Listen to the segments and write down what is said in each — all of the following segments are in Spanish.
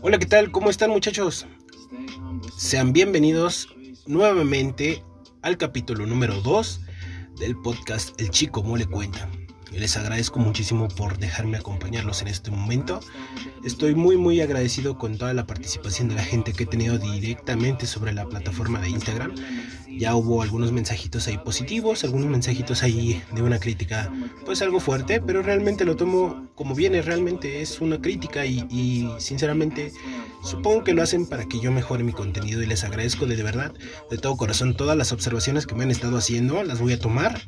Hola, ¿qué tal? ¿Cómo están muchachos? Sean bienvenidos nuevamente al capítulo número 2 del podcast El Chico Mole Cuenta. Les agradezco muchísimo por dejarme acompañarlos en este momento. Estoy muy muy agradecido con toda la participación de la gente que he tenido directamente sobre la plataforma de Instagram. Ya hubo algunos mensajitos ahí positivos, algunos mensajitos ahí de una crítica pues algo fuerte, pero realmente lo tomo como viene, realmente es una crítica y, sinceramente supongo que lo hacen para que yo mejore mi contenido y les agradezco de, de verdad, de todo corazón, todas las observaciones que me han estado haciendo, las voy a tomar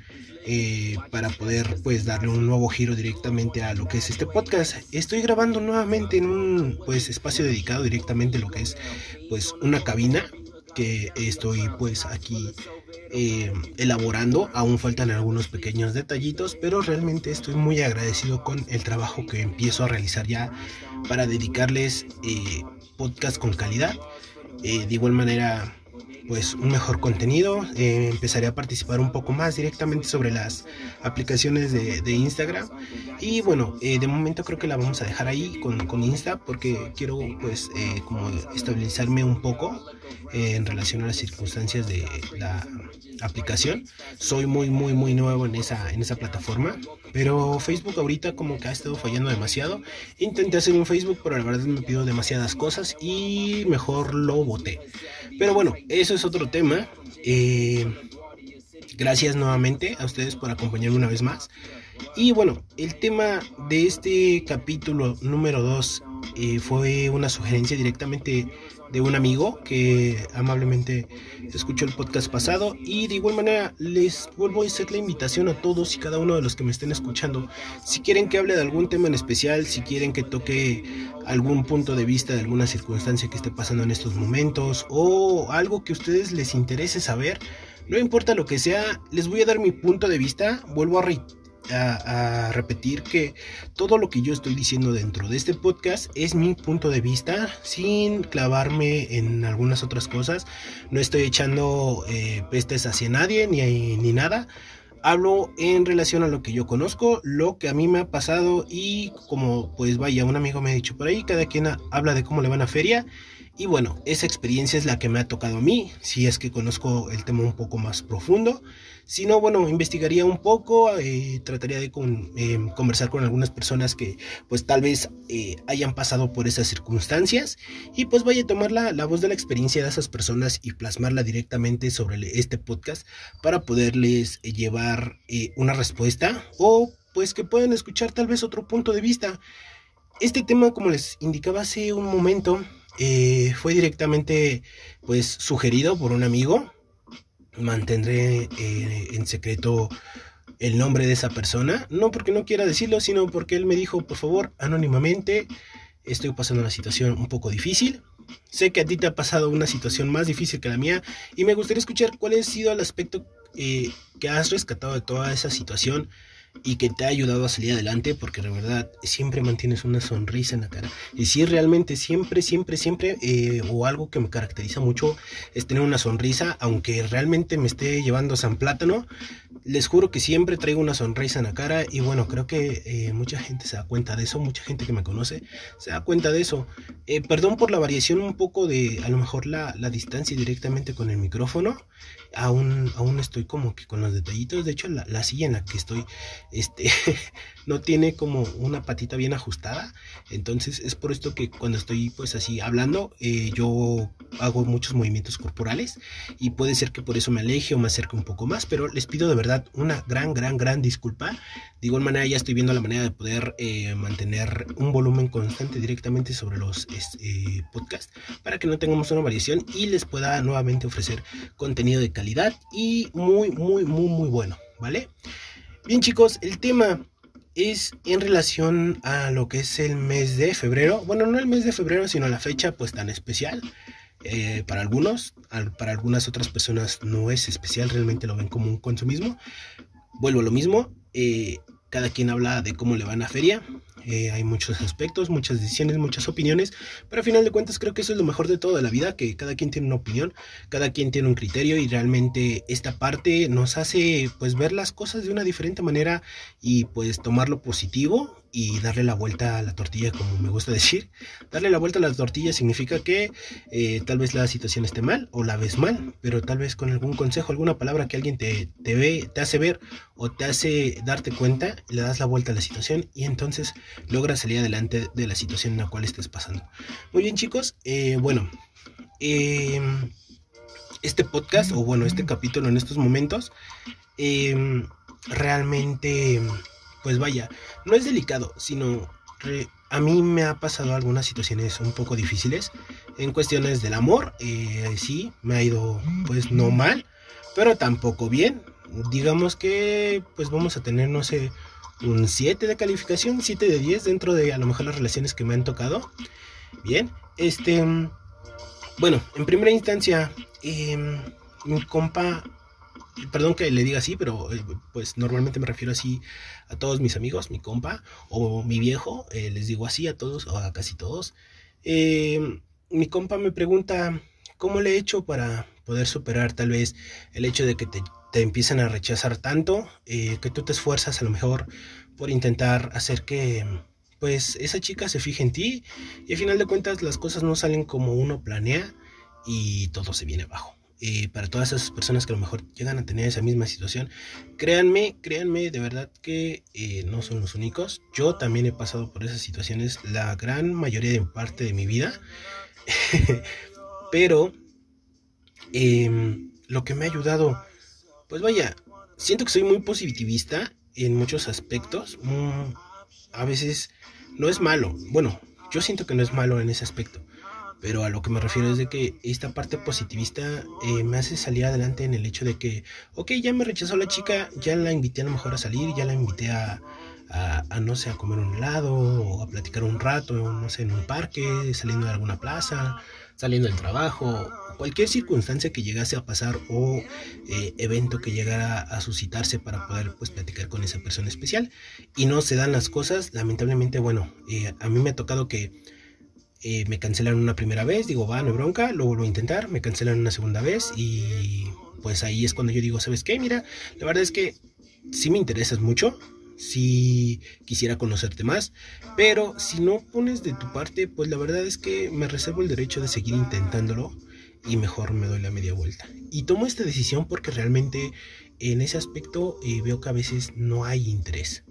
eh, para poder pues darle un nuevo giro directamente a lo que es este podcast. Estoy grabando nuevamente en un pues espacio dedicado directamente a lo que es pues una cabina que estoy pues aquí eh, elaborando. Aún faltan algunos pequeños detallitos, pero realmente estoy muy agradecido con el trabajo que empiezo a realizar ya para dedicarles eh, podcast con calidad. de igual manera pues un mejor contenido. Eh, empezaré a participar un poco más directamente sobre las aplicaciones de, Instagram. Y bueno, eh, de momento creo que la vamos a dejar ahí con, con Insta porque quiero pues eh, como estabilizarme un poco en relación a las circunstancias de la aplicación. Soy muy muy muy nuevo en esa, en esa plataforma. Pero Facebook ahorita como que ha estado fallando demasiado. Intenté hacer un Facebook, pero la verdad me pido demasiadas cosas y mejor lo boté. Pero bueno, eso es otro tema. Eh, gracias nuevamente a ustedes por acompañarme una vez más. Y bueno, el tema de este capítulo número 2 eh, fue una sugerencia directamente de un amigo que amablemente escuchó el podcast pasado. Y de igual manera les vuelvo a hacer la invitación a todos y cada uno de los que me estén escuchando. Si quieren que hable de algún tema en especial si quieren que toque algún punto de vista de alguna circunstancia que esté pasando en estos momentos o algo que a ustedes les interese saber no importa lo que sea les voy a dar mi punto de vista. Vuelvo a reiterar a, repetir que todo lo que yo estoy diciendo dentro de este podcast es mi punto de vista sin clavarme en algunas otras cosas. No estoy echando eh, pestes hacia nadie ni, ni nada. Hablo en relación a lo que yo conozco, lo que a mí me ha pasado y como pues vaya, un amigo me ha dicho por ahí, cada quien habla de cómo le van a feria y bueno, esa experiencia es la que me ha tocado a mí, si es que conozco el tema un poco más profundo. Si no, bueno, investigaría un poco, eh, trataría de eh, conversar con algunas personas que pues tal vez eh, hayan pasado por esas circunstancias y pues vaya a tomar la, la, voz de la experiencia de esas personas y plasmarla directamente sobre este podcast para poderles llevar una respuesta o pues que puedan escuchar tal vez otro punto de vista. Este tema, como les indicaba hace un momento, eh, fue directamente pues sugerido por un amigo. Mantendré eh, en secreto el nombre de esa persona, no porque no quiera decirlo, sino porque él me dijo, por favor, anónimamente, estoy pasando una situación un poco difícil. Sé que a ti te ha pasado una situación más difícil que la mía y me gustaría escuchar cuál ha sido el aspecto eh, que has rescatado de toda esa situación y que te ha ayudado a salir adelante porque de verdad siempre mantienes una sonrisa en la cara. Y si realmente siempre, siempre, siempre, eh, o algo que me caracteriza mucho es tener una sonrisa, aunque realmente me esté llevando San Plátano, les juro que siempre traigo una sonrisa en la cara y bueno, creo que eh, mucha gente se da cuenta de eso, mucha gente que me conoce se da cuenta de eso. Eh, perdón por la variación un poco de a lo mejor la, la distancia directamente con el micrófono aún, aún estoy como que con los detallitos. De hecho, la, la silla en la que estoy, este, no tiene como una patita bien ajustada. Entonces es por esto que cuando estoy pues así hablando, eh, yo hago muchos movimientos corporales y puede ser que por eso me aleje o me acerque un poco más. Pero les pido de verdad una gran, gran, gran disculpa. De igual manera ya estoy viendo la manera de poder eh, mantener un volumen constante directamente sobre los eh, podcasts para que no tengamos una variación y les pueda nuevamente ofrecer contenido de calidad y muy, muy, muy, muy bueno, ¿vale? Bien chicos, el tema es en relación a lo que es el mes de febrero. Bueno, no el mes de febrero, sino la fecha pues tan especial. Eh, para algunos, para algunas otras personas no es especial, realmente lo ven como un consumismo. Vuelvo a lo mismo, eh, cada quien habla de cómo le va a feria. eh, hay muchos aspectos, muchas decisiones, muchas opiniones, pero al final de cuentas creo que eso es lo mejor de toda la vida, que cada quien tiene una opinión, cada quien tiene un criterio y realmente esta parte nos hace pues ver las cosas de una diferente manera y pues tomar lo positivo y darle la vuelta a la tortilla, como me gusta decir. Darle la vuelta a la tortilla significa que eh, tal vez la situación esté mal o la ves mal, pero tal vez con algún consejo, alguna palabra que alguien te, te ve, te hace ver o te hace darte cuenta, le das la vuelta a la situación y entonces logras salir adelante de la situación en la cual estés pasando. Muy bien chicos, eh, bueno, em, este podcast o bueno, este capítulo en estos momentos, em, realmente pues vaya, no es delicado, sino a mí me ha pasado algunas situaciones un poco difíciles en cuestiones del amor. Eh, sí, me ha ido pues no mal, pero tampoco bien. Digamos que pues vamos a tener, no sé, un 7 de calificación, 7 de 10 dentro de a lo mejor las relaciones que me han tocado. Bien, este, bueno, en primera instancia, em, mi compa perdón que le diga así, pero eh, pues normalmente me refiero así a todos mis amigos, mi compa o mi viejo, eh, les digo así a todos o a casi todos. Eh, mi compa me pregunta cómo le he hecho para poder superar tal vez el hecho de que te, te empiezan a rechazar tanto, que tú te esfuerzas a lo mejor por intentar hacer que pues esa chica se fije en ti y al final de cuentas las cosas no salen como uno planea y todo se viene abajo. Eh, para todas esas personas que a lo mejor llegan a tener esa misma situación, créanme, créanme, de verdad que eh, no son los únicos. Yo también he pasado por esas situaciones la gran mayoría de parte de mi vida. Pero em, lo que me ha ayudado, pues vaya, siento que soy muy positivista en muchos aspectos. Mm, a veces no es malo. Bueno, yo siento que no es malo en ese aspecto. Pero a lo que me refiero es de que esta parte positivista eh, me hace salir adelante en el hecho de que, ok, ya me rechazó la chica, ya la invité a lo mejor a salir, ya la invité a, a, no sé, a comer un helado o a platicar un rato, no sé, en un parque, saliendo de alguna plaza, saliendo del trabajo, cualquier circunstancia que llegase a pasar o eh, evento que llegara a suscitarse para poder pues platicar con esa persona especial. Y no se dan las cosas, lamentablemente, bueno, eh, a mí me ha tocado que eh, me cancelan una primera vez, digo, va, no hay bronca, lo vuelvo a intentar, me cancelan una segunda vez y pues ahí es cuando yo digo, ¿sabes qué? Mira, la verdad es que sí me interesas mucho, sí quisiera conocerte más, pero si no pones de tu parte, pues la verdad es que me reservo el derecho de seguir intentándolo y mejor me doy la media vuelta. Y tomo esta decisión porque realmente en ese aspecto eh, veo que a veces no hay interés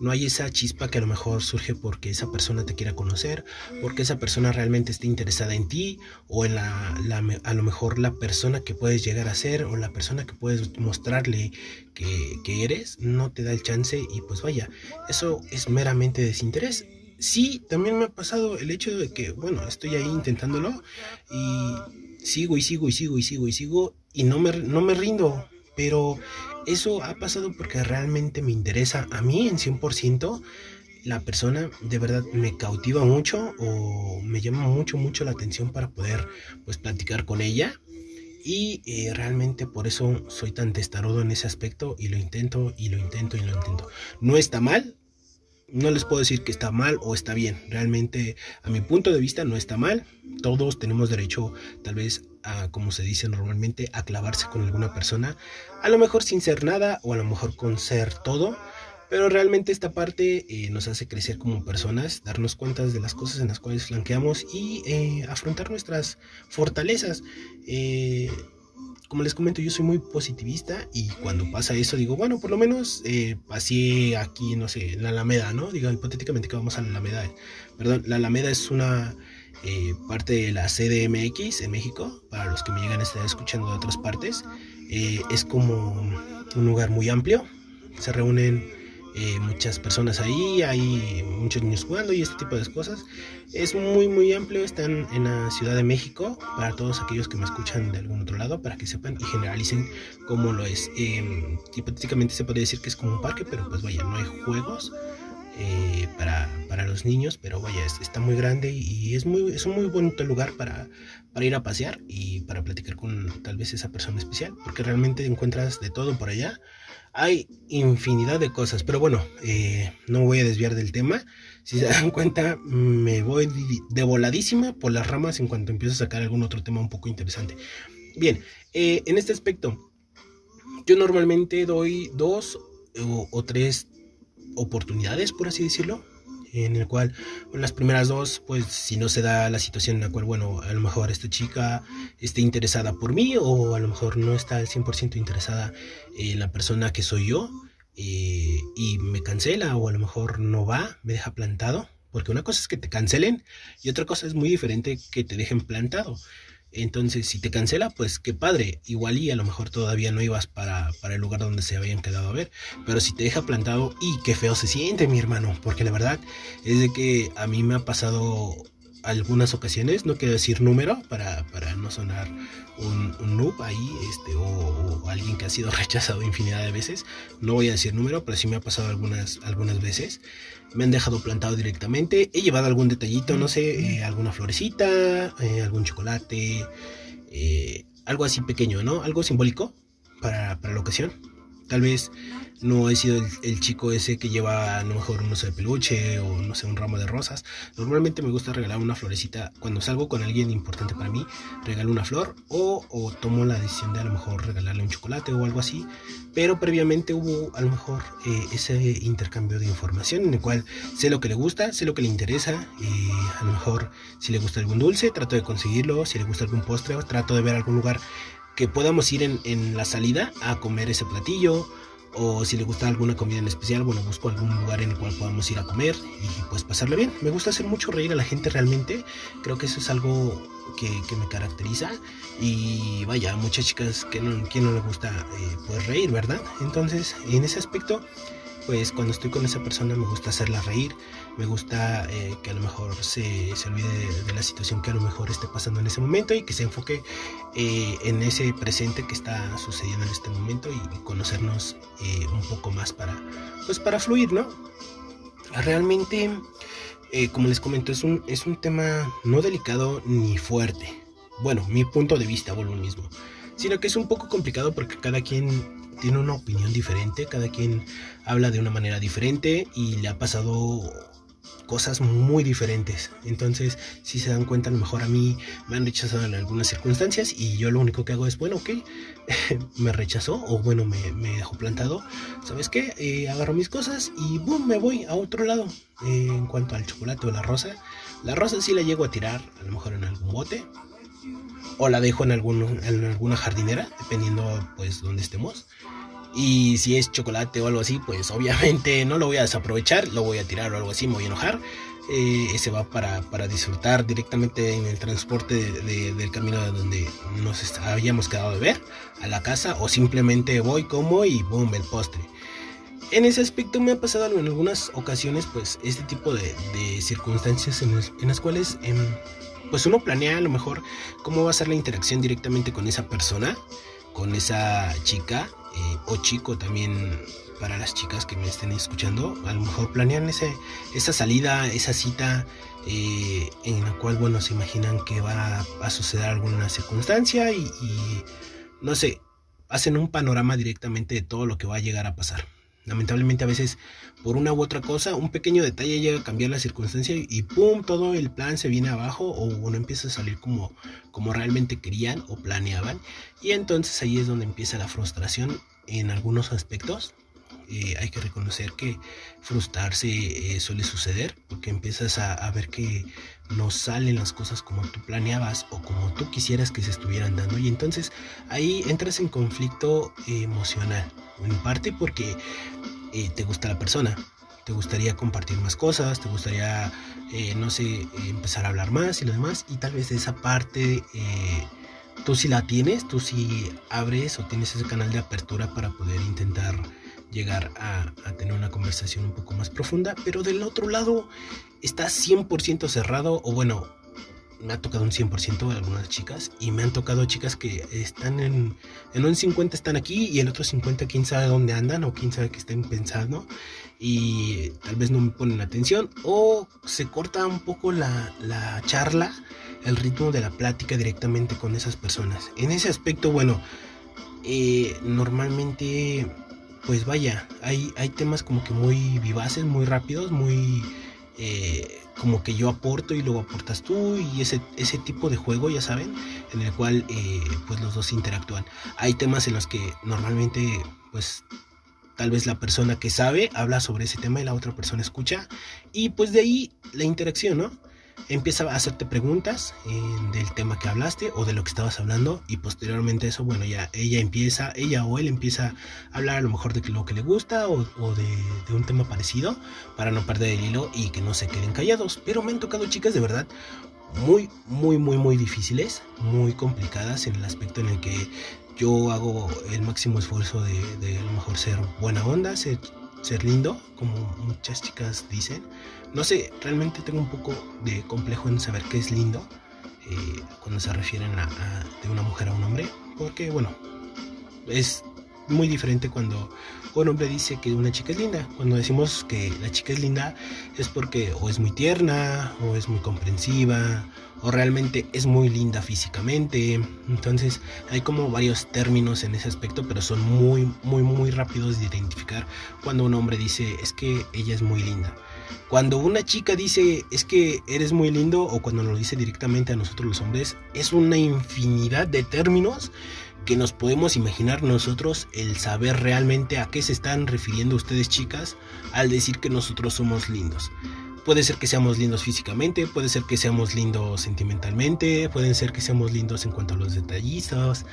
no hay esa chispa que a lo mejor surge porque esa persona te quiera conocer, porque esa persona realmente esté interesada en ti o en la, a lo mejor la persona que puedes llegar a ser o la persona que puedes mostrarle que, que eres, no te da el chance y pues vaya, eso es meramente desinterés. Sí, también me ha pasado el hecho de que, bueno, estoy ahí intentándolo y sigo y sigo y sigo y sigo y sigo y no me, no me rindo, pero eso ha pasado porque realmente me interesa a mí en 100%. La persona de verdad me cautiva mucho o me llama mucho, mucho la atención para poder pues platicar con ella. Y eh, realmente por eso soy tan testarudo en ese aspecto y lo intento y lo intento y lo intento. No está mal, no les puedo decir que está mal o está bien. Realmente, a mi punto de vista, no está mal. Todos tenemos derecho, tal vez, a, como se dice normalmente, a clavarse con alguna persona. A lo mejor sin ser nada o a lo mejor con ser todo. Pero realmente esta parte eh, nos hace crecer como personas, darnos cuenta de las cosas en las cuales flanqueamos y eh, afrontar nuestras fortalezas. Eh, como les comento, yo soy muy positivista y cuando pasa eso digo, bueno, por lo menos eh, pasé aquí, no sé, en la Alameda, ¿no? Digo, hipotéticamente que vamos a la Alameda. Perdón, la Alameda es una eh, parte de la CDMX en México, para los que me llegan a estar escuchando de otras partes. Eh, es como un lugar muy amplio, se reúnen eh, muchas personas ahí, hay muchos niños jugando y este tipo de cosas. Es muy muy amplio, están en la Ciudad de México, para todos aquellos que me escuchan de algún otro lado, para que sepan y generalicen cómo lo es. Eh, hipotéticamente se podría decir que es como un parque, pero pues vaya, no hay juegos. Eh, para, para, los niños, pero vaya, está muy grande y es, muy, es un muy bonito lugar para, para ir a pasear y para platicar con tal vez esa persona especial, porque realmente encuentras de todo por allá hay infinidad de cosas, pero bueno, eh, no voy a desviar del tema. Si se dan cuenta, me voy de voladísima por las ramas en cuanto empiezo a sacar algún otro tema un poco interesante. Bien, eh, en este aspecto, yo normalmente doy dos o tres oportunidades, por así decirlo, en el cual en las primeras dos, pues si no se da la situación en la cual, bueno, a lo mejor esta chica esté interesada por mí o a lo mejor no está al 100% interesada en la persona que soy yo eh, y me cancela o a lo mejor no va, me deja plantado, porque una cosa es que te cancelen y otra cosa es muy diferente que te dejen plantado. Entonces, si te cancela, pues qué padre. Igual y a lo mejor todavía no ibas para, para, el lugar donde se habían quedado a ver. Pero si te deja plantado, y qué feo se siente, mi hermano. Porque la verdad es de que a mí me ha pasado algunas ocasiones, no quiero decir número para, para no sonar un, un, noob ahí, este, o, alguien que ha sido rechazado infinidad de veces. No voy a decir número, pero sí me ha pasado algunas, algunas veces. Me han dejado plantado directamente. He llevado algún detallito, no sé, eh, alguna florecita, eh, algún chocolate, eh, algo así pequeño, ¿no? Algo simbólico para, para la ocasión. Tal vez no he sido el, chico ese que lleva a lo mejor un oso de peluche o no sé, un ramo de rosas. Normalmente me gusta regalar una florecita. Cuando salgo con alguien importante para mí, regalo una flor o, o tomo la decisión de a lo mejor regalarle un chocolate o algo así. Pero previamente hubo a lo mejor eh, ese intercambio de información en el cual sé lo que le gusta, sé lo que le interesa. y a lo mejor si le gusta algún dulce, trato de conseguirlo. Si le gusta algún postre, trato de ver algún lugar que podamos ir en, en la salida a comer ese platillo o si le gusta alguna comida en especial, bueno, busco algún lugar en el cual podamos ir a comer y pues pasarle bien. Me gusta hacer mucho reír a la gente realmente, creo que eso es algo que, me caracteriza y vaya, muchas chicas que no, que no le gusta eh, pues reír, ¿verdad? Entonces, en ese aspecto pues cuando estoy con esa persona me gusta hacerla reír, me gusta eh, que a lo mejor se, se olvide de, la situación que a lo mejor esté pasando en ese momento y que se enfoque eh, en ese presente que está sucediendo en este momento y, conocernos eh, un poco más para, pues para fluir, ¿no? Realmente, como les comento, es un, es un tema no delicado ni fuerte. Bueno, mi punto de vista, vuelvo mismo. Sino que es un poco complicado porque cada quien tiene una opinión diferente, cada quien habla de una manera diferente y le ha pasado cosas muy diferentes. Entonces, si se dan cuenta, a lo mejor a mí me han rechazado en algunas circunstancias y yo lo único que hago es, bueno, ok, me rechazó o bueno, me, dejó plantado. ¿Sabes qué? Eh, agarro mis cosas y boom, me voy a otro lado. Eh, en cuanto al chocolate o la rosa, la rosa sí la llego a tirar, a lo mejor en algún bote. O la dejo en, algún, en alguna jardinera, dependiendo pues donde estemos. Y si es chocolate o algo así, pues obviamente no lo voy a desaprovechar, lo voy a tirar o algo así, me voy a enojar. Eh, ese va para, para, disfrutar directamente en el transporte del camino de donde nos habíamos quedado de ver a la casa o simplemente voy como y boom el postre en ese aspecto me ha pasado en algunas ocasiones pues este tipo de, circunstancias en, las cuales em, pues uno planea a lo mejor cómo va a ser la interacción directamente con esa persona con esa chica eh, o chico también para las chicas que me estén escuchando, a lo mejor planean ese, esa salida, esa cita eh, en la cual, bueno, se imaginan que va a, suceder alguna circunstancia y, y, no sé, hacen un panorama directamente de todo lo que va a llegar a pasar. Lamentablemente a veces por una u otra cosa, un pequeño detalle llega a cambiar la circunstancia y ¡pum! todo el plan se viene abajo o uno empieza a salir como, como realmente querían o planeaban. Y entonces ahí es donde empieza la frustración en algunos aspectos. Eh, hay que reconocer que frustrarse eh, suele suceder porque empiezas a, ver que no salen las cosas como tú planeabas o como tú quisieras que se estuvieran dando. Y entonces ahí entras en conflicto emocional en parte porque eh, te gusta la persona te gustaría compartir más cosas te gustaría no sé empezar a hablar más y lo demás y tal vez esa parte tú si la tienes, tú si abres o tienes ese canal de apertura para poder intentar llegar a, tener una conversación un poco más profunda, pero del otro lado está 100% cerrado, o bueno, me ha tocado un 100% de algunas chicas, y me han tocado chicas que están en, en un 50 están aquí y el otro 50 quién sabe dónde andan o quién sabe qué estén pensando, y tal vez no me ponen atención, o se corta un poco la, la charla el ritmo de la plática directamente con esas personas. En ese aspecto, bueno, eh, normalmente pues vaya, hay, hay temas como que muy vivaces, muy rápidos, muy... Eh, como que yo aporto y luego aportas tú y ese, ese tipo de juego, ya saben, en el cual eh, pues los dos interactúan. Hay temas en los que normalmente pues tal vez la persona que sabe habla sobre ese tema y la otra persona escucha y pues de ahí la interacción, ¿no? Empieza a hacerte preguntas eh, del tema que hablaste o de lo que estabas hablando y posteriormente eso, bueno, ya ella empieza, ella o él empieza a hablar a lo mejor de lo que le gusta o, de, un tema parecido para no perder el hilo y que no se queden callados. Pero me han tocado chicas de verdad muy, muy, muy, muy difíciles, muy complicadas en el aspecto en el que yo hago el máximo esfuerzo de, de a lo mejor ser buena onda, ser ser lindo, como muchas chicas dicen. No sé, realmente tengo un poco de complejo en saber qué es lindo eh, cuando se refieren a, de una mujer a un hombre, porque bueno, es muy diferente cuando un hombre dice que una chica es linda. Cuando decimos que la chica es linda es porque o es muy tierna, o es muy comprensiva, o realmente es muy linda físicamente. Entonces hay como varios términos en ese aspecto, pero son muy, muy, muy rápidos de identificar cuando un hombre dice es que ella es muy linda. Cuando una chica dice es que eres muy lindo o cuando nos lo dice directamente a nosotros los hombres, es una infinidad de términos que nos podemos imaginar nosotros el saber realmente a qué se están refiriendo ustedes chicas al decir que nosotros somos lindos. Puede ser que seamos lindos físicamente, puede ser que seamos lindos sentimentalmente, pueden ser que seamos lindos en cuanto a los detallistas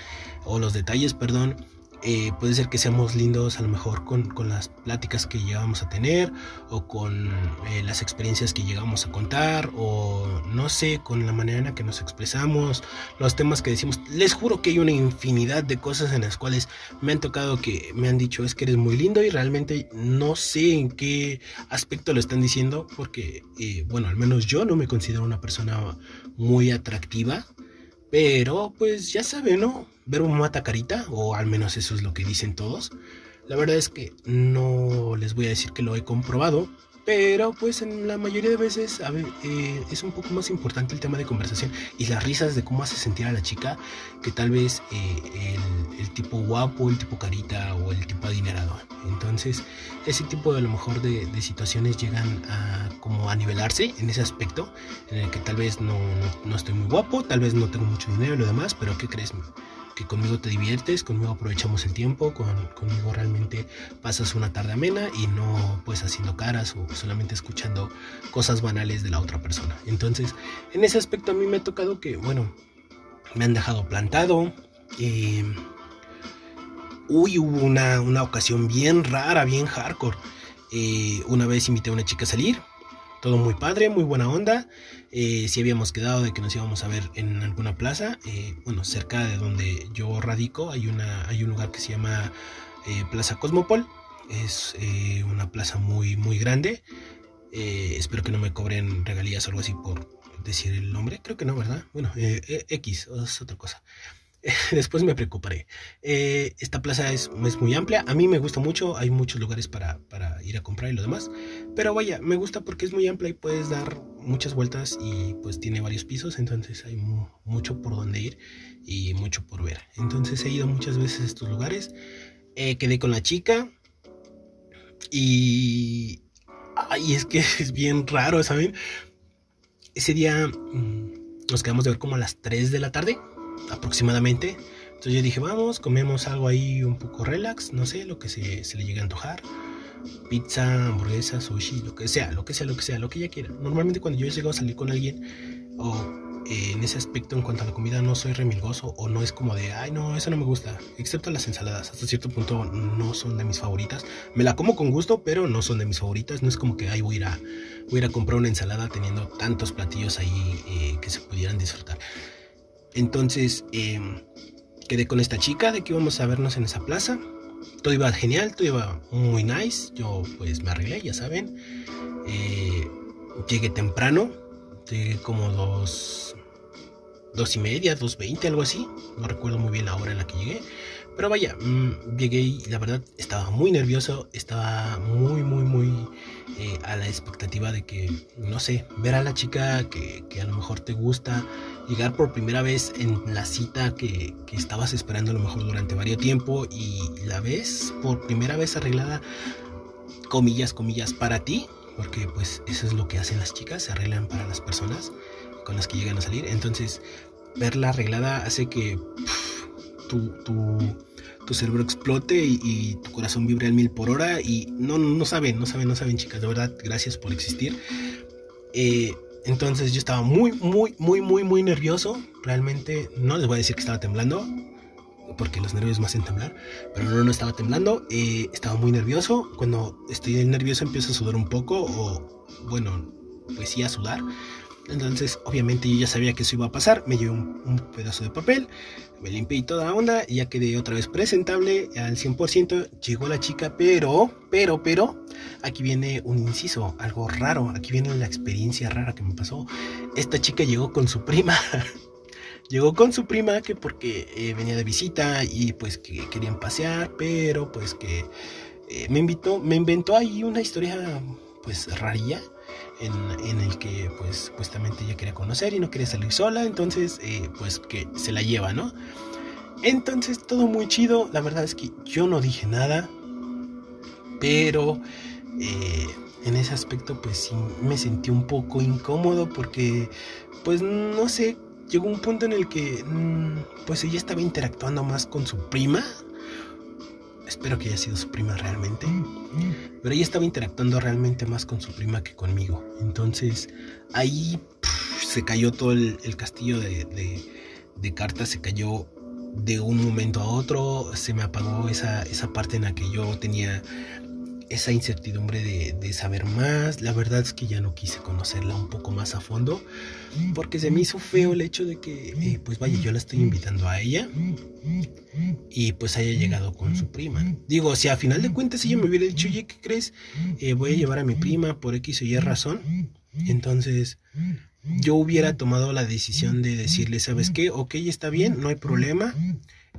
o los detalles, perdón. Eh, puede ser que seamos lindos a lo mejor con, las pláticas que llegamos a tener o con eh, las experiencias que llegamos a contar o no sé, con la manera en la que nos expresamos, los temas que decimos. Les juro que hay una infinidad de cosas en las cuales me han tocado que me han dicho es que eres muy lindo y realmente no sé en qué aspecto lo están diciendo porque, eh, bueno, al menos yo no me considero una persona muy atractiva pero pues ya saben, ¿no? Verbo mata carita, o al menos eso es lo que dicen todos. La verdad es que no les voy a decir que lo he comprobado, pero pues en la mayoría de veces eh, es un poco más importante el tema de conversación y las risas de cómo hace sentir a la chica que tal vez eh, el, tipo guapo, el tipo carita o el tipo adinerado. Entonces ese tipo de a lo mejor de, situaciones llegan a como a nivelarse en ese aspecto en el que tal vez no, no estoy muy guapo, tal vez no tengo mucho dinero y lo demás, pero ¿qué crees? Que conmigo te diviertes, conmigo aprovechamos el tiempo, con, conmigo realmente pasas una tarde amena y no pues haciendo caras o solamente escuchando cosas banales de la otra persona. Entonces, en ese aspecto a mí me ha tocado que, bueno, me han dejado plantado. Eh, uy, hubo una, una, ocasión bien rara, bien hardcore. Eh, una vez invité a una chica a salir, todo muy padre, muy buena onda. Eh, si habíamos quedado de que nos íbamos a ver en alguna plaza, eh, bueno, cerca de donde yo radico hay, una, hay un lugar que se llama eh, Plaza Cosmopol. Es una plaza muy, muy grande. espero que no me cobren regalías o algo así por decir el nombre. Creo que no, ¿verdad? Bueno, X, es otra cosa. Después me preocuparé. Eh, esta plaza es, muy amplia. A mí me gusta mucho. Hay muchos lugares para, ir a comprar y lo demás. Pero vaya, me gusta porque es muy amplia y puedes dar muchas vueltas y pues tiene varios pisos. Entonces hay mucho por donde ir y mucho por ver. Entonces he ido muchas veces a estos lugares. Eh, quedé con la chica. Y... Es que es bien raro, ¿saben? Ese día mm, nos quedamos de ver como a las 3 de la tarde aproximadamente. Entonces yo dije, vamos, comemos algo ahí un poco relax, no sé, lo que se, le llegue a antojar. Pizza, hamburguesa, sushi, lo que sea, lo que sea, lo que sea, lo que ella quiera. Normalmente cuando yo llego a salir con alguien, o eh, en ese aspecto en cuanto a la comida no soy remilgoso, o no es como de, ay no, eso no me gusta. Excepto las ensaladas, hasta cierto punto no son de mis favoritas. Me la como con gusto, pero no son de mis favoritas. No es como que, ay, voy a ir a, voy a, ir a comprar una ensalada teniendo tantos platillos ahí eh, que se pudieran disfrutar. Entonces em, quedé con esta chica de que íbamos a vernos en esa plaza. Todo iba genial, todo iba muy nice. Yo pues me arreglé, ya saben. Eh, llegué temprano, llegué como dos, dos y media, dos veinte, algo así. No recuerdo muy bien la hora en la que llegué. Pero vaya, mm, llegué y la verdad estaba muy nervioso, estaba muy, muy, muy eh, a la expectativa de que, no sé, ver a la chica que, que, a lo mejor te gusta llegar por primera vez en la cita que, que, estabas esperando a lo mejor durante varios tiempo y la ves por primera vez arreglada, comillas, comillas, para ti, porque pues eso es lo que hacen las chicas, se arreglan para las personas con las que llegan a salir. Entonces, verla arreglada hace que tu, tu, cerebro explote y, tu corazón vibre al mil por hora y no, no, saben, no saben, no saben chicas, de verdad, gracias por existir. Eh, entonces yo estaba muy, muy, muy, muy, muy nervioso. Realmente no les voy a decir que estaba temblando, porque los nervios me hacen temblar, pero no, no estaba temblando, eh, estaba muy nervioso. Cuando estoy nervioso empiezo a sudar un poco, o bueno, pues sí a sudar. Entonces, obviamente yo ya sabía que eso iba a pasar. Me llevé un, pedazo de papel, me limpié toda la onda y ya quedé otra vez presentable al 100%. Llegó la chica, pero, pero, pero, aquí viene un inciso, algo raro. Aquí viene la experiencia rara que me pasó. Esta chica llegó con su prima. llegó con su prima que porque eh, venía de visita y pues que querían pasear, pero pues que eh, me invitó, me inventó ahí una historia pues rarilla en, el que pues supuestamente ella quería conocer y no quería salir sola, entonces eh, pues que se la lleva, ¿no? Entonces todo muy chido, la verdad es que yo no dije nada, pero eh, en ese aspecto pues sí me sentí un poco incómodo porque pues no sé, llegó un punto en el que mm, pues ella estaba interactuando más con su prima espero que haya sido su prima realmente. Pero ella estaba interactuando realmente más con su prima que conmigo. Entonces ahí se cayó todo el, castillo de, de, cartas, se cayó de un momento a otro. Se me apagó esa, esa parte en la que yo tenía esa incertidumbre de, saber más. La verdad es que ya no quise conocerla un poco más a fondo porque se me hizo feo el hecho de que, eh, pues vaya, yo la estoy invitando a ella y pues haya llegado con su prima. Digo, si a final de cuentas ella me hubiera dicho, oye, ¿qué crees? Eh, voy a llevar a mi prima por X o Y razón. Entonces, yo hubiera tomado la decisión de decirle, ¿sabes qué? Ok, está bien, no hay problema.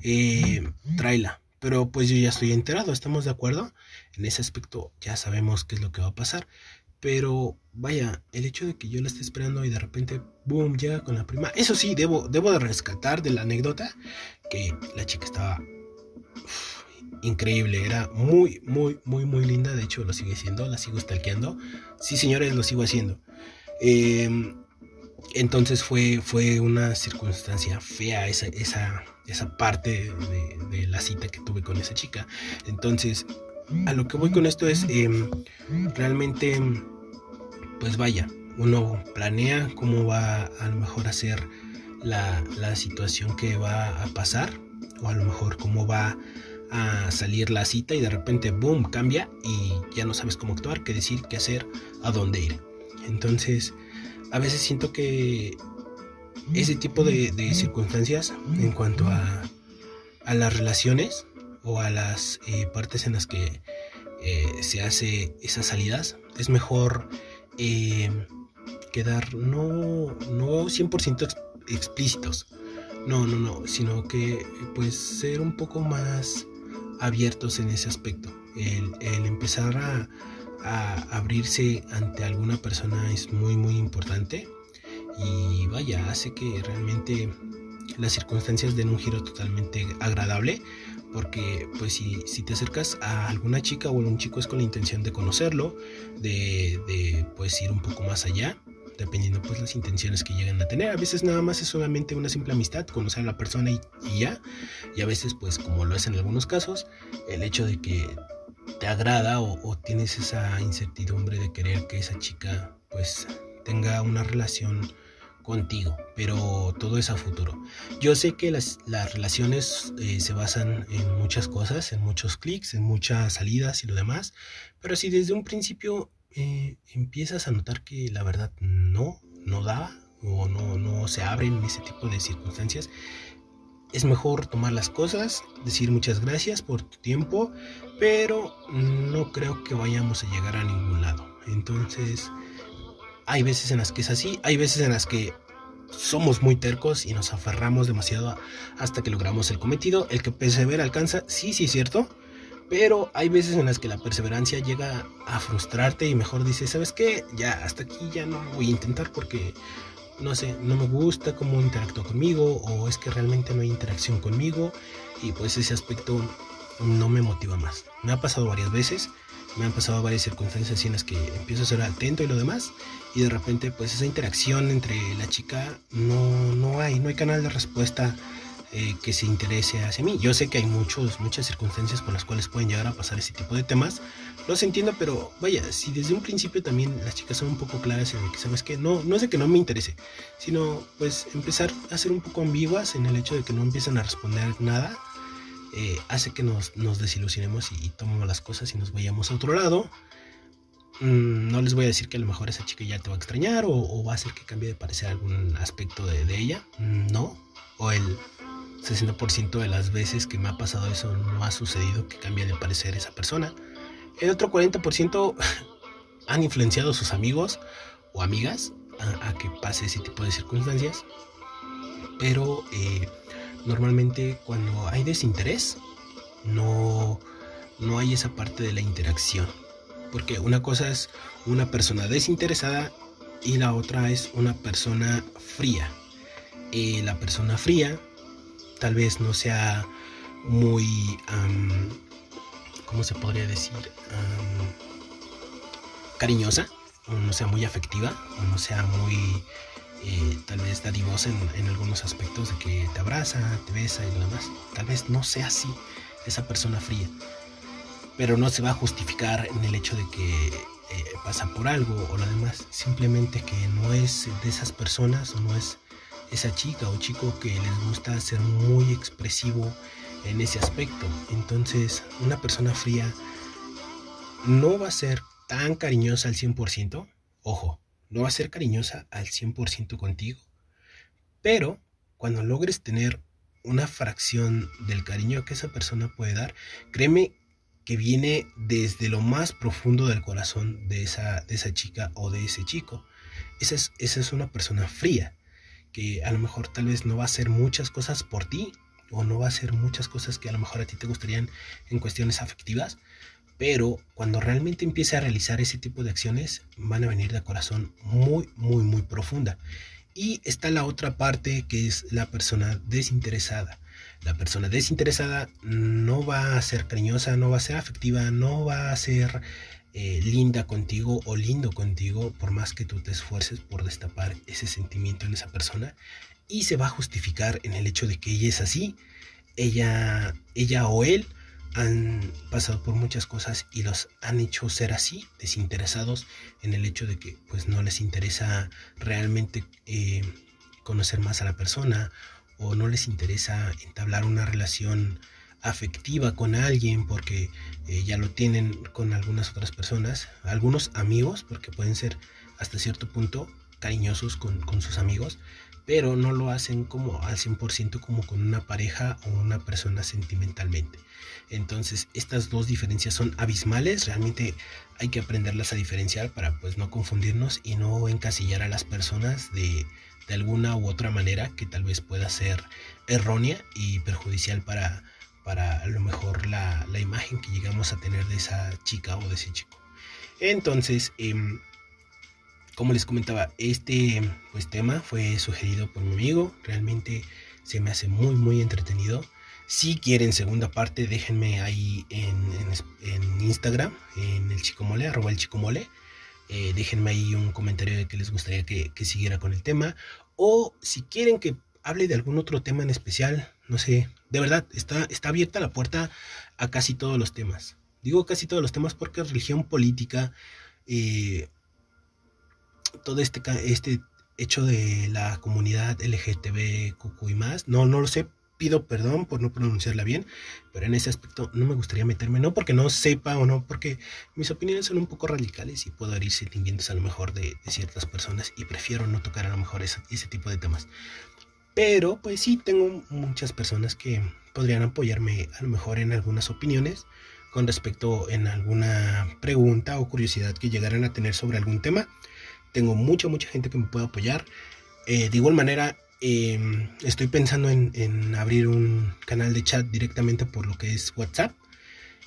Eh, tráela pero pues yo ya estoy enterado, ¿estamos de acuerdo? En ese aspecto ya sabemos qué es lo que va a pasar. Pero vaya, el hecho de que yo la esté esperando y de repente, boom, llega con la prima. Eso sí, debo, de rescatar de la anécdota que la chica estaba increíble. Era muy, muy, muy, muy linda. De hecho, lo sigue siendo, la sigo stalkeando. Sí, señores, lo sigo haciendo. Eh, entonces fue, fue una circunstancia fea esa, esa, esa parte de, la cita que tuve con esa chica. Entonces, a lo que voy con esto es em, realmente, pues vaya, uno planea cómo va a lo mejor a ser la, la situación que va a pasar, o a lo mejor cómo va a salir la cita y de repente, boom, cambia y ya no sabes cómo actuar, qué decir, qué hacer, a dónde ir. Entonces, a veces siento que ese tipo de, circunstancias en cuanto a, a, las relaciones a las eh, partes en las que eh, se hace esas salidas, es mejor eh, quedar no, no 100% explícitos, no, no, no, sino que pues ser un poco más abiertos en ese aspecto, el, el empezar a a abrirse ante alguna persona es muy muy importante. Y vaya, hace que realmente las circunstancias den un giro totalmente agradable porque pues si, si te acercas a alguna chica o a un chico es con la intención de conocerlo, de, de pues ir un poco más allá dependiendo pues las intenciones que lleguen a tener. A veces nada más es solamente una simple amistad, conocer a la persona y, ya. Y a veces pues como lo es en algunos casos, el hecho de que te agrada o, tienes esa incertidumbre de querer que esa chica pues tenga una relación contigo, pero todo es a futuro. Yo sé que las, relaciones eh, se basan en muchas cosas, en muchos clics, en muchas salidas y lo demás, pero si desde un principio eh, empiezas a notar que la verdad no, no da o no, no se abren ese tipo de circunstancias, es mejor tomar las cosas, decir muchas gracias por tu tiempo, pero no creo que vayamos a llegar a ningún lado. Entonces, hay veces en las que es así, hay veces en las que somos muy tercos y nos aferramos demasiado hasta que logramos el cometido. El que persevera alcanza, sí, sí cierto, pero hay veces en las que la perseverancia llega a frustrarte y mejor dices, ¿sabes qué? Ya, hasta aquí ya no voy a intentar porque no sé, no me gusta cómo interactúa conmigo o es que realmente no hay interacción conmigo y pues ese aspecto no me motiva más. Me ha pasado varias veces, me han pasado varias circunstancias en las que empiezo a ser atento y lo demás y de repente pues esa interacción entre la chica no, no hay, no hay canal de respuesta eh, que se interese hacia mí. Yo sé que hay muchos, muchas circunstancias por las cuales pueden llegar a pasar ese tipo de temas. Los entiendo, pero vaya, si desde un principio también las chicas son un poco claras en que, ¿sabes que No, no es de que no me interese, sino pues empezar a ser un poco ambiguas en el hecho de que no empiezan a responder nada. Eh, hace que nos, nos desilusionemos y, tomemos las cosas y nos vayamos a otro lado. Mm, no les voy a decir que a lo mejor esa chica ya te va a extrañar o, va a hacer que cambie de parecer algún aspecto de, ella. Mm, no. O el 60% de las veces que me ha pasado eso no ha sucedido que cambie de parecer esa persona. El otro 40% han influenciado sus amigos o amigas a, que pase ese tipo de circunstancias. Pero eh, normalmente cuando hay desinterés, no, no hay esa parte de la interacción. Porque una cosa es una persona desinteresada y la otra es una persona fría. Eh, la persona fría tal vez no sea muy, ¿cómo se podría decir? cariñosa, o no sea muy afectiva, o no sea muy, eh, tal vez dadivosa en, algunos aspectos de que te abraza, te besa y demás. Tal vez no sea así esa persona fría, pero no se va a justificar en el hecho de que eh, pasa por algo o lo demás, simplemente que no es de esas personas o no es esa chica o chico que les gusta ser muy expresivo en ese aspecto. Entonces, una persona fría no va a ser tan cariñosa al 100%, ojo, no va a ser cariñosa al 100% contigo, pero cuando logres tener una fracción del cariño que esa persona puede dar, créeme que viene desde lo más profundo del corazón de esa, de esa chica o de ese chico. Esa es, esa es una persona fría que a lo mejor tal vez no va a hacer muchas cosas por ti o no va a hacer muchas cosas que a lo mejor a ti te gustarían en cuestiones afectivas, pero cuando realmente empiece a realizar ese tipo de acciones van a venir de corazón muy, muy, muy profunda. Y está la otra parte que es la persona desinteresada. La persona desinteresada no va a ser cariñosa, no va a ser afectiva, no va a ser eh, linda contigo o lindo contigo, por más que tú te esfuerces por destapar ese sentimiento en esa persona, y se va a justificar en el hecho de que ella es así, ella, ella o él han pasado por muchas cosas y los han hecho ser así, desinteresados en el hecho de que pues no les interesa realmente eh, conocer más a la persona o no les interesa entablar una relación afectiva con alguien porque eh, ya lo tienen con algunas otras personas, algunos amigos, porque pueden ser hasta cierto punto cariñosos con, sus amigos, pero no lo hacen como al 100% como con una pareja o una persona sentimentalmente. Entonces, estas dos diferencias son abismales, realmente hay que aprenderlas a diferenciar para pues no confundirnos y no encasillar a las personas de, de alguna u otra manera que tal vez pueda ser errónea y perjudicial para, para a lo mejor la, imagen que llegamos a tener de esa chica o de ese chico. Entonces, em, como les comentaba, este pues, tema fue sugerido por mi amigo. Realmente se me hace muy, muy entretenido. Si quieren segunda parte, déjenme ahí en, Instagram, en el chico mole, arroba el chico mole. Eh, déjenme ahí un comentario de que les gustaría que, que siguiera con el tema. O si quieren que hable de algún otro tema en especial, no sé, de verdad, está, está abierta la puerta a casi todos los temas. Digo casi todos los temas porque religión, política, eh, todo este, este hecho de la comunidad LGTB, y más, no, no lo sé, pido perdón por no pronunciarla bien, pero en ese aspecto no me gustaría meterme, no porque no sepa o no, porque mis opiniones son un poco radicales y puedo herir sentimientos a lo mejor de, ciertas personas y prefiero no tocar a lo mejor ese, ese tipo de temas. Pero pues sí, tengo muchas personas que podrían apoyarme a lo mejor en algunas opiniones con respecto en alguna pregunta o curiosidad que llegaran a tener sobre algún tema. Tengo mucha, mucha gente que me puede apoyar. Eh, de igual manera, em, estoy pensando en, abrir un canal de chat directamente por lo que es WhatsApp.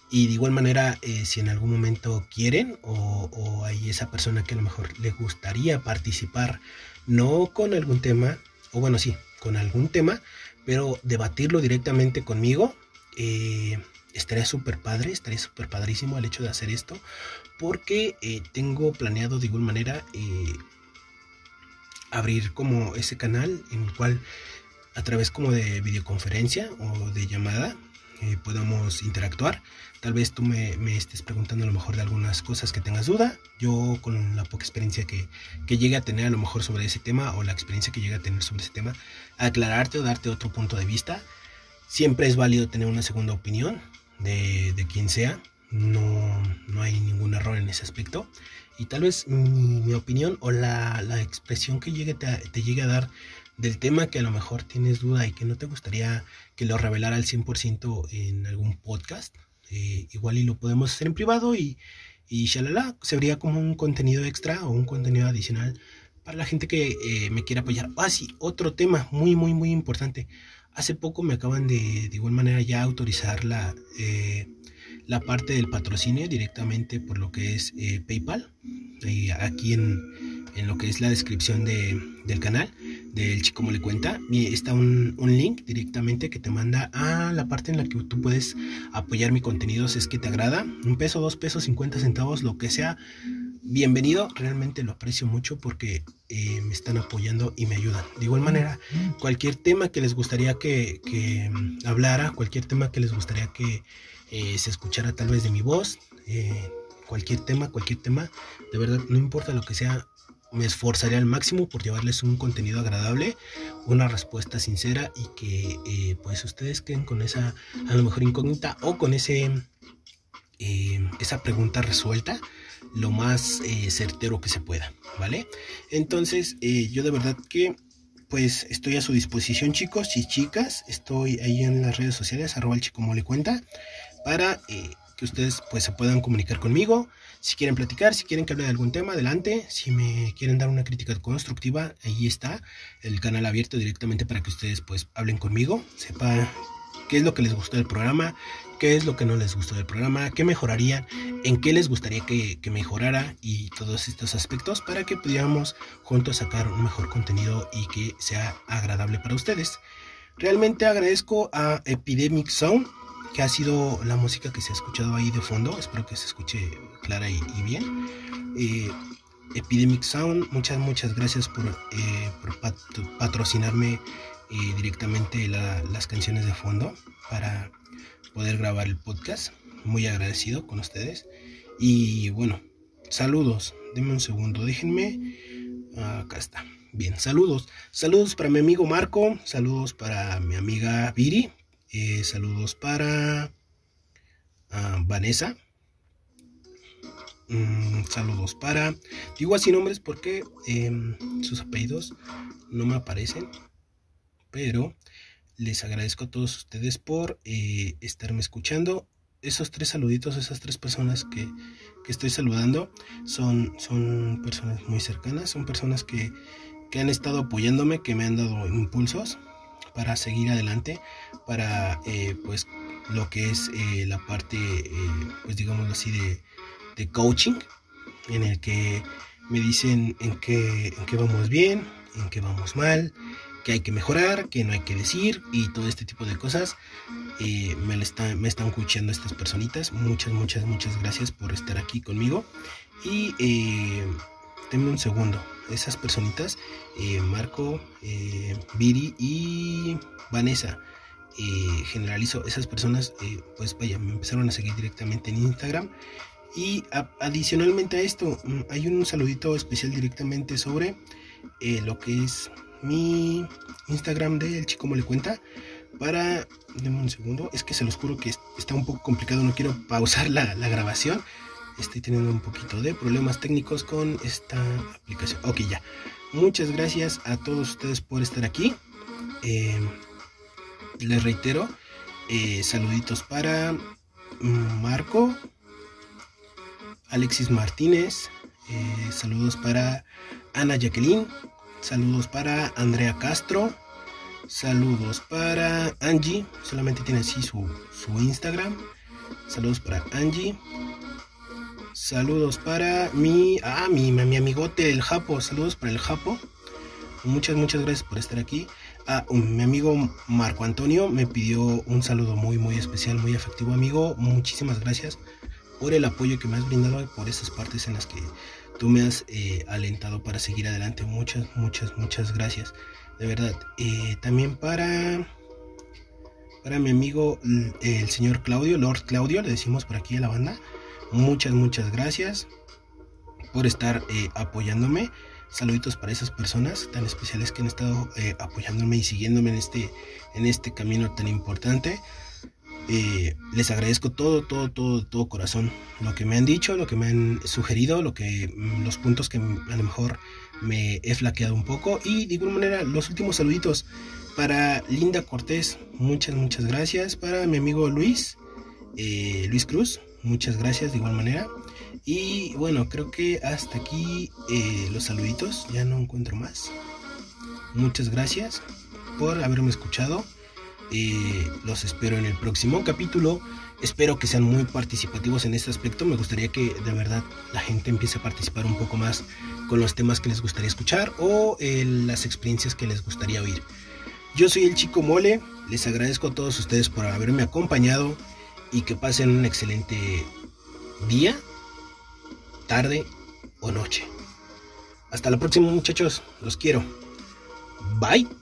Y de igual manera, eh, si en algún momento quieren o, hay esa persona que a lo mejor le gustaría participar, no con algún tema, o bueno, sí, con algún tema, pero debatirlo directamente conmigo, eh, estaría súper padre, estaría súper padrísimo el hecho de hacer esto, porque eh, tengo planeado de igual manera eh, abrir como ese canal en el cual a través como de videoconferencia o de llamada eh, podamos interactuar. Tal vez tú me, estés preguntando a lo mejor de algunas cosas que tengas duda. Yo con la poca experiencia que, que llegue a tener a lo mejor sobre ese tema o la experiencia que llegue a tener sobre ese tema, aclararte o darte otro punto de vista. Siempre es válido tener una segunda opinión de, de quien sea. No, no hay ningún error en ese aspecto. Y tal vez mi, opinión o la, la, expresión que llegue te, llegue a dar del tema que a lo mejor tienes duda y que no te gustaría que lo revelara al 100% en algún podcast, eh, igual y lo podemos hacer en privado y, y shalala, se vería como un contenido extra o un contenido adicional para la gente que eh, me quiera apoyar. Ah, sí, otro tema muy, muy, muy importante. Hace poco me acaban de, de igual manera ya autorizar la, eh, la parte del patrocinio directamente por lo que es PayPal. aquí en, en, lo que es la descripción de, del canal del chico como le cuenta. Está un, un, link directamente que te manda a la parte en la que tú puedes apoyar mi contenido si es que te agrada. Un peso dos pesos 50 centavos lo que sea. Bienvenido realmente lo aprecio mucho porque eh, me están apoyando y me ayudan. De igual manera cualquier tema que les gustaría que, que mm, hablara cualquier tema que les gustaría que eh, se escuchara tal vez de mi voz eh, cualquier tema cualquier tema de verdad no importa lo que sea me esforzaré al máximo por llevarles un contenido agradable, una respuesta sincera y que eh, pues ustedes queden con esa a lo mejor incógnita o con ese esa pregunta resuelta lo más certero que se pueda, ¿vale? Entonces yo de verdad que pues estoy a su disposición chicos y chicas, estoy ahí en las redes sociales arroba el chico mole cuenta para que ustedes pues se puedan comunicar conmigo si quieren platicar, si quieren que hable de algún tema, adelante. Si me quieren dar una crítica constructiva, ahí está el canal abierto directamente para que ustedes pues hablen conmigo, sepa qué es lo que les gustó del programa, qué es lo que no les gustó del programa, qué mejorarían, en qué les gustaría que, mejorara y todos estos aspectos para que pudiéramos juntos sacar un mejor contenido y que sea agradable para ustedes. Realmente agradezco a Epidemic Sound que ha sido la música que se ha escuchado ahí de fondo. Espero que se escuche clara y, bien. Eh, Epidemic Sound, muchas, muchas gracias por, eh, patrocinarme eh, directamente las canciones de fondo para poder grabar el podcast. Muy agradecido con ustedes. Y bueno, saludos. Denme un segundo, déjenme. Acá está. Bien, saludos. Saludos para mi amigo Marco. Saludos para mi amiga Viri. Eh, saludos para ah, Vanessa. Mm, saludos para. Digo así nombres porque em, sus apellidos no me aparecen. Pero les agradezco a todos ustedes por eh, estarme escuchando. Esos tres saluditos, esas tres personas que, que estoy saludando, son, son personas muy cercanas, son personas que, que han estado apoyándome, que me han dado impulsos para seguir adelante, para eh, pues lo que es eh, la parte, eh, pues digamos así, de, de, coaching, en el que me dicen en qué, en qué vamos bien, en qué vamos mal, que hay que mejorar, que no hay que decir y todo este tipo de cosas. me, está, me están escuchando estas personitas. Muchas, muchas, muchas gracias por estar aquí conmigo. Y denme un segundo esas personitas, eh, Marco, eh, Viri y Vanessa, eh, generalizo, esas personas, pues vaya, me empezaron a seguir directamente en Instagram. Y adicionalmente a esto, mm, hay un saludito especial directamente sobre lo que es mi Instagram de El Chico le Cuenta. Para, denme un segundo, es que se los juro que está un poco complicado, no quiero pausar la grabación estoy teniendo un poquito de problemas técnicos con esta aplicación. Ok, ya. Muchas gracias a todos ustedes por estar aquí. Eh, les reitero, eh, saluditos para Marco, Alexis Martínez, eh, saludos para Ana Jacqueline, saludos para Andrea Castro, saludos para Angie, solamente tiene así su, su Instagram. Saludos para Angie. Saludos para mi, ah, mi, mi amigote, el Japo. Saludos para el Japo. Muchas, muchas gracias por estar aquí. Ah, mi amigo Marco Antonio me pidió un saludo muy, muy especial, muy afectivo, amigo. Muchísimas gracias por el apoyo que me has brindado y por esas partes en las que tú me has eh, alentado para seguir adelante. Muchas, muchas, muchas gracias. De verdad. Eh, también para, para mi amigo el señor Claudio, Lord Claudio, le decimos por aquí a la banda. Muchas, muchas gracias por estar eh, apoyándome. Saluditos para esas personas tan especiales que han estado apoyándome y siguiéndome en este, en este camino tan importante. Eh, les agradezco todo, todo, todo, todo corazón. Lo que me han dicho, lo que me han sugerido, lo que, mm, los puntos que a lo mejor me he flaqueado un poco. Y de igual manera, los últimos saluditos para Linda Cortés. Muchas, muchas gracias. Para mi amigo Luis, eh, Luis Cruz. Muchas gracias de igual manera. Y bueno, creo que hasta aquí eh, los saluditos. Ya no encuentro más. Muchas gracias por haberme escuchado los espero en el próximo capítulo. Espero que sean muy participativos en este aspecto. Me gustaría que de verdad la gente empiece a participar un poco más con los temas que les gustaría escuchar o las experiencias que les gustaría oír. Yo soy el chico mole. Les agradezco a todos ustedes por haberme acompañado y que pasen un excelente día, tarde o noche. Hasta la próxima muchachos. Los quiero. Bye.